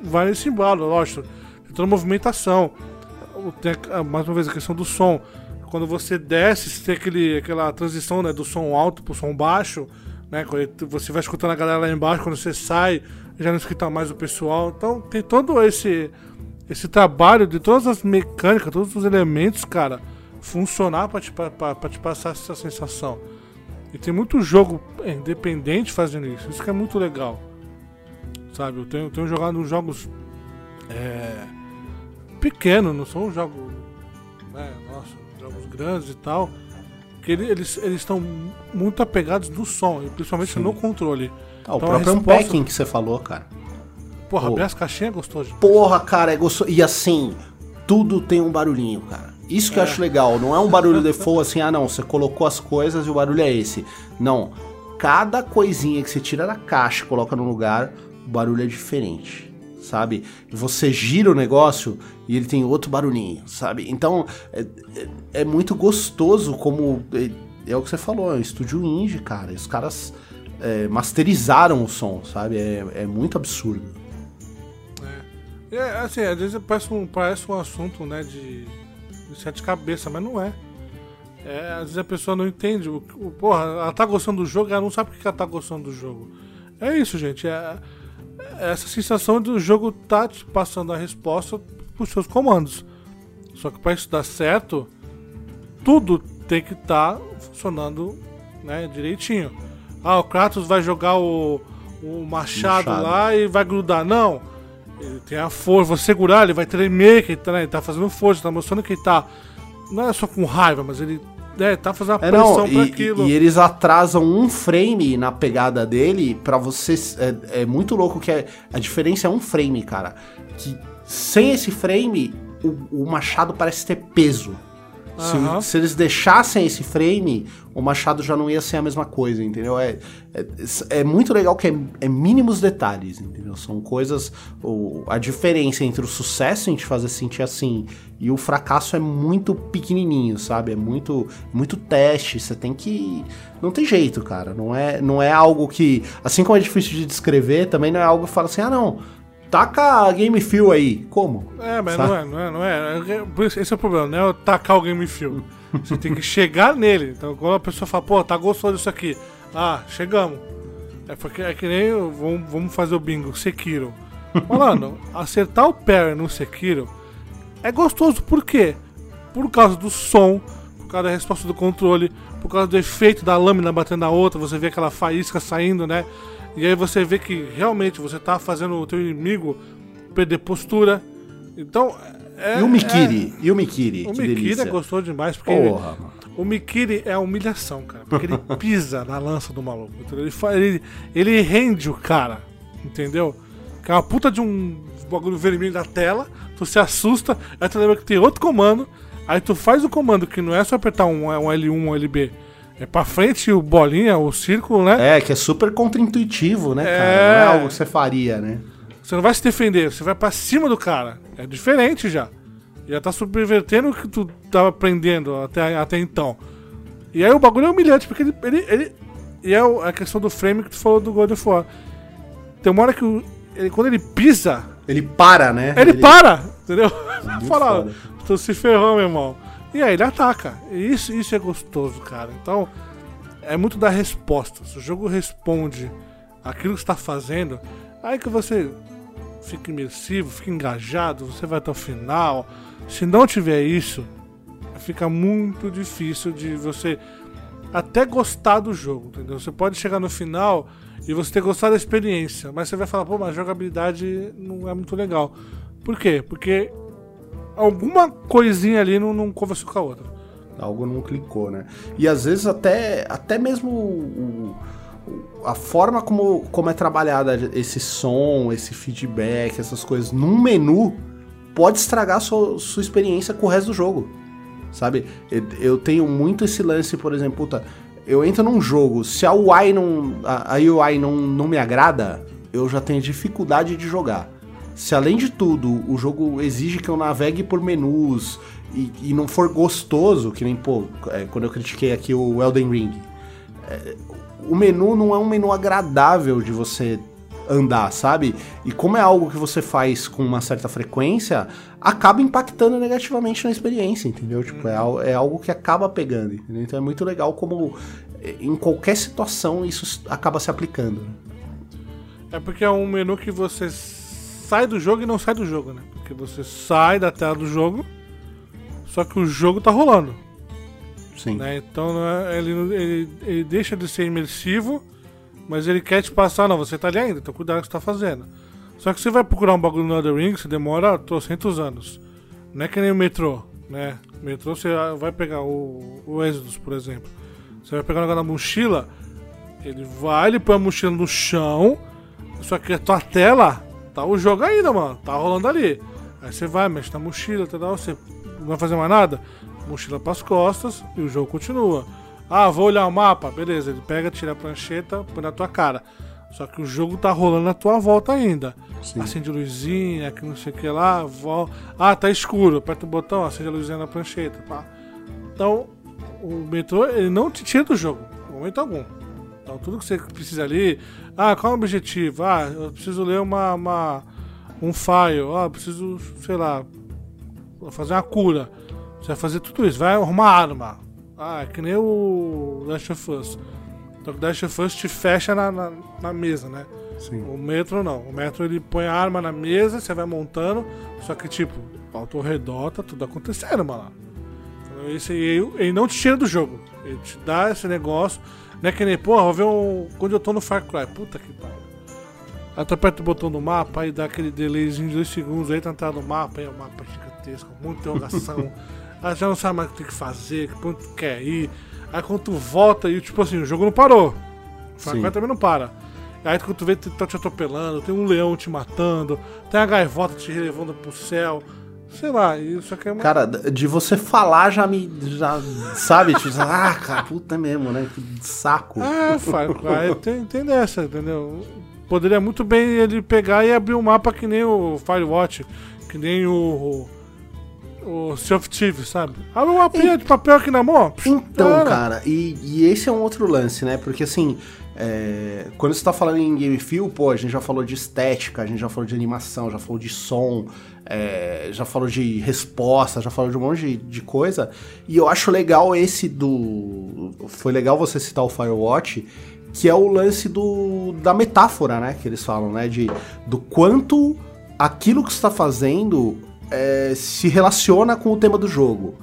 vai nesse embalo, lógico. Tem toda a movimentação. Tem mais uma vez a questão do som. Quando você desce, você tem aquele, aquela transição né, do som alto pro som baixo, né? Você vai escutando a galera lá embaixo, quando você sai, já não escuta mais o pessoal. Então tem todo esse esse trabalho de todas as mecânicas, todos os elementos, cara, funcionar pra te, pra, te passar essa sensação. E tem muito jogo é, independente fazendo isso. Isso que é muito legal. Sabe, eu tenho, tenho jogado jogos é, pequenos, não são jogos, né, nossa, jogos grandes e tal. Que ele- eles eles estão muito apegados no som, principalmente Sim. no controle. Ah, o Então, próprio unpacking que você falou, cara. Porra, Pô. abrir as caixinhas é gostoso. Porra, cara, é gostoso. E assim, tudo tem um barulhinho, cara. Isso que eu acho legal. Não é um barulho default assim, ah não, você colocou as coisas e o barulho é esse. Não. Cada coisinha que você tira da caixa e coloca no lugar, o barulho é diferente. Sabe? Você gira o negócio e ele tem outro barulhinho, sabe? Então, é, é- é muito gostoso como. É, é o que você falou, é um estúdio indie, cara. Os caras é, masterizaram o som, sabe? É, é muito absurdo. É, assim, às vezes parece um, parece um assunto, né, de, de sete cabeças, mas não é. É, Às vezes a pessoa não entende. O, o- porra, ela tá gostando do jogo, ela não sabe por que ela tá gostando do jogo. É isso, gente. É, é essa sensação do jogo tá te passando a resposta pros seus comandos. Só que para isso dar certo, tudo tem que estar funcionando né, direitinho. Ah, o Kratos vai jogar o, o machado, Machado. lá e vai grudar. Não. Ele tem a força, vou segurar, ele vai tremer, que ele tá, né, ele tá fazendo força, tá mostrando que ele tá. Não é só com raiva, mas ele né, tá fazendo a É, pressão não, pra e, aquilo. e eles atrasam um frame na pegada dele pra você. É, é muito louco que é, a diferença é um frame, cara. Que sem esse frame, o, o machado parece ter peso. Se, Aham. se eles deixassem esse frame, o machado já não ia ser a mesma coisa, entendeu? É, é, é muito legal que é, é mínimos detalhes, entendeu? São coisas. O, a diferença entre o sucesso em te fazer sentir assim e o fracasso é muito pequenininho, sabe? É muito, muito teste. Você tem que. Não tem jeito, cara. Não é, não é algo que. Assim como é difícil de descrever, também não é algo que fala assim, ah, não. Taca a Game Feel aí. Como? É, mas não é, não é, não é. Isso- Esse é o problema, não é tacar o Game Feel. Você tem que chegar nele. Então, quando a pessoa fala, pô, tá gostoso disso aqui. Ah, chegamos. É, porque, é que nem vamos, vamos fazer o bingo, Sekiro. Mano, acertar o parry no Sekiro é gostoso, por quê? Por causa do som, por causa da resposta do controle, por causa do efeito da lâmina batendo na outra, você vê aquela faísca saindo, né? E aí você vê que realmente você tá fazendo o teu inimigo perder postura. Então, é, E o Mikiri? E o Mikiri? é, o Mikiri delícia. é gostoso demais, porque ele- Porra, mano. o Mikiri é a humilhação, cara. Porque ele pisa na lança do maluco. Ele, ele, ele rende o cara, entendeu? Que é uma puta de um bagulho vermelho na tela, tu se assusta, aí tu lembra que tem outro comando, aí tu faz o comando que não é só apertar um, um L1, um LB. É pra frente o bolinha, o círculo, né? É, que é super contra-intuitivo, né, cara? É. Não é algo que você faria, né? Você não vai se defender, você vai pra cima do cara. É diferente já. Já tá subvertendo o que tu tava aprendendo até, até então. E aí o bagulho é humilhante, porque ele. ele, ele e é a questão do frame que tu falou do God of War. Tem uma hora que o- ele, quando ele pisa, Ele para, né? ele, para! Entendeu? Fala, tu se ferrou, meu irmão. E aí ele ataca. E isso, isso é gostoso, cara. Então, é muito da resposta. Se o jogo responde aquilo que está fazendo, aí que você fica imersivo, fica engajado, você vai até o final. Se não tiver isso, fica muito difícil de você até gostar do jogo, entendeu? Você pode chegar no final e você ter gostado da experiência, mas você vai falar, pô, mas a jogabilidade não é muito legal. Por quê? Porque alguma coisinha ali não, não conversou com a outra. Algo não clicou, né? E às vezes até, até mesmo o- o- a forma como, como é trabalhada esse som, esse feedback, essas coisas num menu pode estragar a sua, sua experiência com o resto do jogo. Sabe? Eu, tenho muito esse lance, por exemplo, puta, eu entro num jogo, se a UI não. A UI não, não me agrada, eu já tenho dificuldade de jogar. Se além de tudo o jogo exige que eu navegue por menus e, e não for gostoso, que nem, pô, é, quando eu critiquei aqui o Elden Ring, é, o menu não é um menu agradável de você andar, sabe? E como é algo que você faz com uma certa frequência, acaba impactando negativamente na experiência, entendeu? Tipo, é, é algo que acaba pegando, entendeu? Então é muito legal como eh, em qualquer situação isso acaba se aplicando. É porque é um menu que você sai do jogo e não sai do jogo, né? Porque você sai da tela do jogo, só que o jogo tá rolando. Sim. né? Então é- ele, ele, ele deixa de ser imersivo, mas ele quer te passar, não, você tá ali ainda, então cuidado com o que você tá fazendo. Só que você vai procurar um bagulho no Elden Ring, você demora trocentos anos. Não é que nem o metrô, né? O metrô você vai pegar o, o Exodus, por exemplo. Você vai pegar um negócio na mochila, ele vai, ele põe a mochila no chão, só que a tua tela tá o jogo ainda, mano. Tá rolando ali. Aí você vai, mexe na mochila, tá, você não vai fazer mais nada, mochila pras costas e o jogo continua. Ah, vou olhar o mapa, beleza, ele pega, tira a prancheta, põe na tua cara. Só que o jogo tá rolando na tua volta ainda. Sim. Acende luzinha, que não sei o que lá, vol... Ah, tá escuro, aperta o botão, acende a luzinha na prancheta, pá. Então, o metrô, ele não te tira do jogo, em momento algum. Então, tudo que você precisa ali, ah, qual é o objetivo? Ah, eu preciso ler uma, uma um file, ah, eu preciso, sei lá, fazer uma cura. Você vai fazer tudo isso, vai arrumar arma. Ah, é que nem o Last of Us. Então o Last of Us te fecha na, na, na mesa, né? Sim. O Metro não. O Metro ele põe a arma na mesa, você vai montando, só que tipo, ao teu redor tá tudo acontecendo, mano. Esse, ele, ele não te tira do jogo. Ele te dá esse negócio. Não é que nem, porra, vou ver um. Quando eu tô no Far Cry, puta que pariu. Aí tu aperta o botão do mapa, aí dá aquele delayzinho de 2 segundos, aí tá entrando no mapa, aí é um mapa gigantesco, muita interrogação. aí já não sabe mais o que tem que fazer, que ponto tu quer ir. Aí quando tu volta e tipo assim, o jogo não parou. O Far. Cry também não para. Aí quando tu vê, tá te atropelando, tem um leão te matando, tem a gaivota te levando pro céu. Sei lá, isso aqui é uma. Cara, de você falar já me. Já, sabe? Tipo, ah, cara, puta mesmo, né? Que saco. É, Far Cry tem, tem dessa, entendeu? Poderia muito bem ele pegar e abrir um mapa que nem o Firewatch, que nem o. O Sea of Thieves, sabe? Abre uma mapinha de papel aqui na mão. Então, era. cara, e, e esse é um outro lance, né? Porque assim, é, quando você tá falando em game feel, pô, a gente já falou de estética, a gente já falou de animação, já falou de som, é, já falou de resposta, já falou de um monte de, de coisa. E eu acho legal esse do. Foi legal você citar o Firewatch, que é o lance do da metáfora, né? Que eles falam, né? De, do quanto aquilo que você tá fazendo é, se relaciona com o tema do jogo.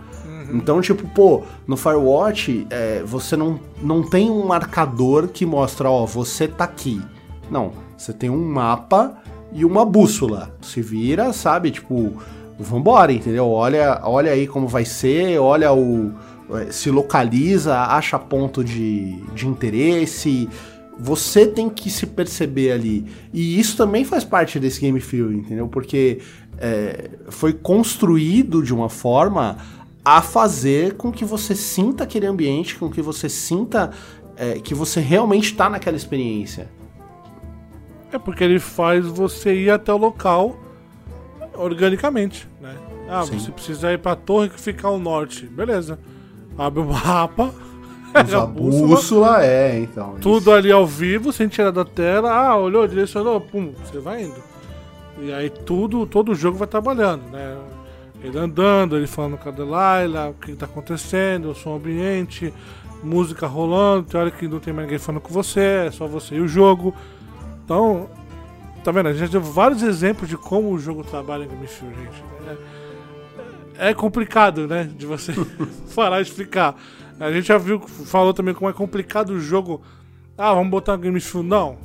Então, tipo, pô, no Firewatch, é, você não, não tem um marcador que mostra, ó, você tá aqui. Não, você tem um mapa e uma bússola. Se vira, sabe? Tipo, vambora, entendeu? Olha, olha aí como vai ser, olha o. é, Se localiza, acha ponto de, de interesse. Você tem que se perceber ali. E isso também faz parte desse game feel, entendeu? Porque é, foi construído de uma forma a fazer com que você sinta aquele ambiente, com que você sinta é, que você realmente tá naquela experiência. É porque ele faz você ir até o local organicamente, né? Ah, Sim. você precisa ir pra torre que fica ao norte. Beleza. Abre o mapa, Usa a bússola, é, então. tudo ali ao vivo, sem tirar da tela. Ah, olhou, direcionou, pum, você vai indo. E aí tudo, todo o jogo vai trabalhando, né? Ele andando, ele falando com a Delilah, o que tá acontecendo, o som ambiente, música rolando, tem hora que não tem mais ninguém falando com você, é só você e o jogo. Então, tá vendo? A gente já deu vários exemplos de como o jogo trabalha em Game Feel, gente. É, é complicado, né? De você falar e explicar. A gente já viu, falou também como é complicado o jogo. Ah, vamos botar o Game Feel. Não.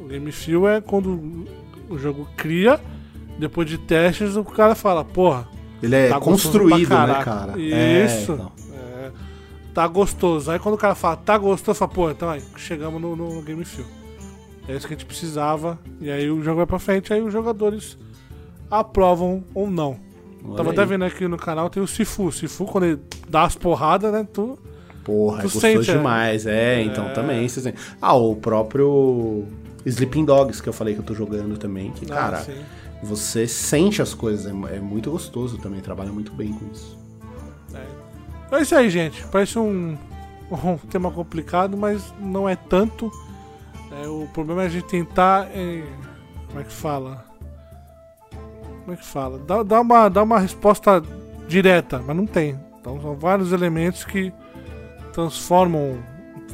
O Game Feel é quando o jogo cria, depois de testes, o cara fala, porra, Ele é Tá construído, né, cara? Isso. É, então. É, tá gostoso. Aí quando o cara fala, tá gostoso, fala, pô, então aí, chegamos no, no Game Feel. É isso que a gente precisava. E aí o jogo vai pra frente, aí os jogadores aprovam ou não. Olha Tava aí. até vendo aqui no canal, tem o Sifu. Sifu, quando ele dá as porradas, né? Tu. Porra, é Tu gostoso sente, é? demais. É, então É. também. Você sente. Ah, o próprio Sleeping Dogs que eu falei que eu tô jogando também. Que, Ah, cara, sim. Você sente as coisas, é, é muito gostoso também, trabalha muito bem com isso. É, é isso aí, gente. Parece um, um tema complicado, mas não é tanto. É, o problema é a gente tentar. É, como é que fala? Como é que fala? Dá, dá, uma, dá uma resposta direta, mas não tem. Então são vários elementos que transformam,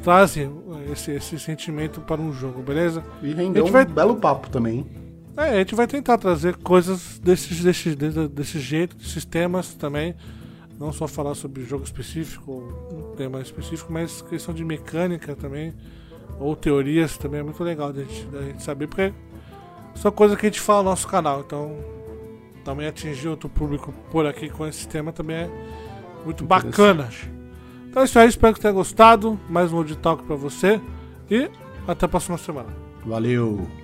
trazem esse, esse sentimento para um jogo, beleza? E rendeu um vai... belo papo também. É, a gente vai tentar trazer coisas desses, desses, desse, desse jeito, de sistemas também. Não só falar sobre jogo específico, um tema específico, mas questão de mecânica também, ou teorias também é muito legal da gente, da gente saber, porque são coisas que a gente fala no nosso canal, então também atingir outro público por aqui com esse tema também é muito bacana. Então é isso aí, espero que tenha gostado. Mais um Audio Talk pra você e até a próxima semana. Valeu!